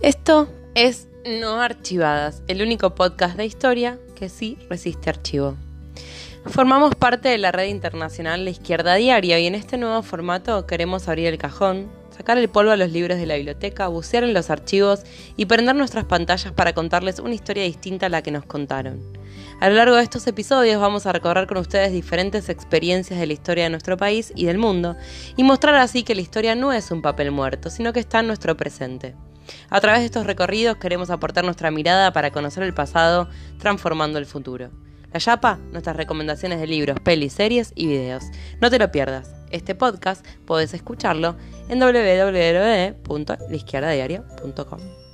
Esto es No Archivadas, el único podcast de historia que sí resiste archivo. Formamos parte de la red internacional La Izquierda Diaria y en este nuevo formato queremos abrir el cajón, sacar el polvo a los libros de la biblioteca, bucear en los archivos y prender nuestras pantallas para contarles una historia distinta a la que nos contaron. A lo largo de estos episodios vamos a recorrer con ustedes diferentes experiencias de la historia de nuestro país y del mundo y mostrar así que la historia no es un papel muerto, sino que está en nuestro presente. A través de estos recorridos queremos aportar nuestra mirada para conocer el pasado, transformando el futuro. La Yapa, nuestras recomendaciones de libros, pelis, series y videos. No te lo pierdas. Este podcast puedes escucharlo en www.laizquierdadiario.com.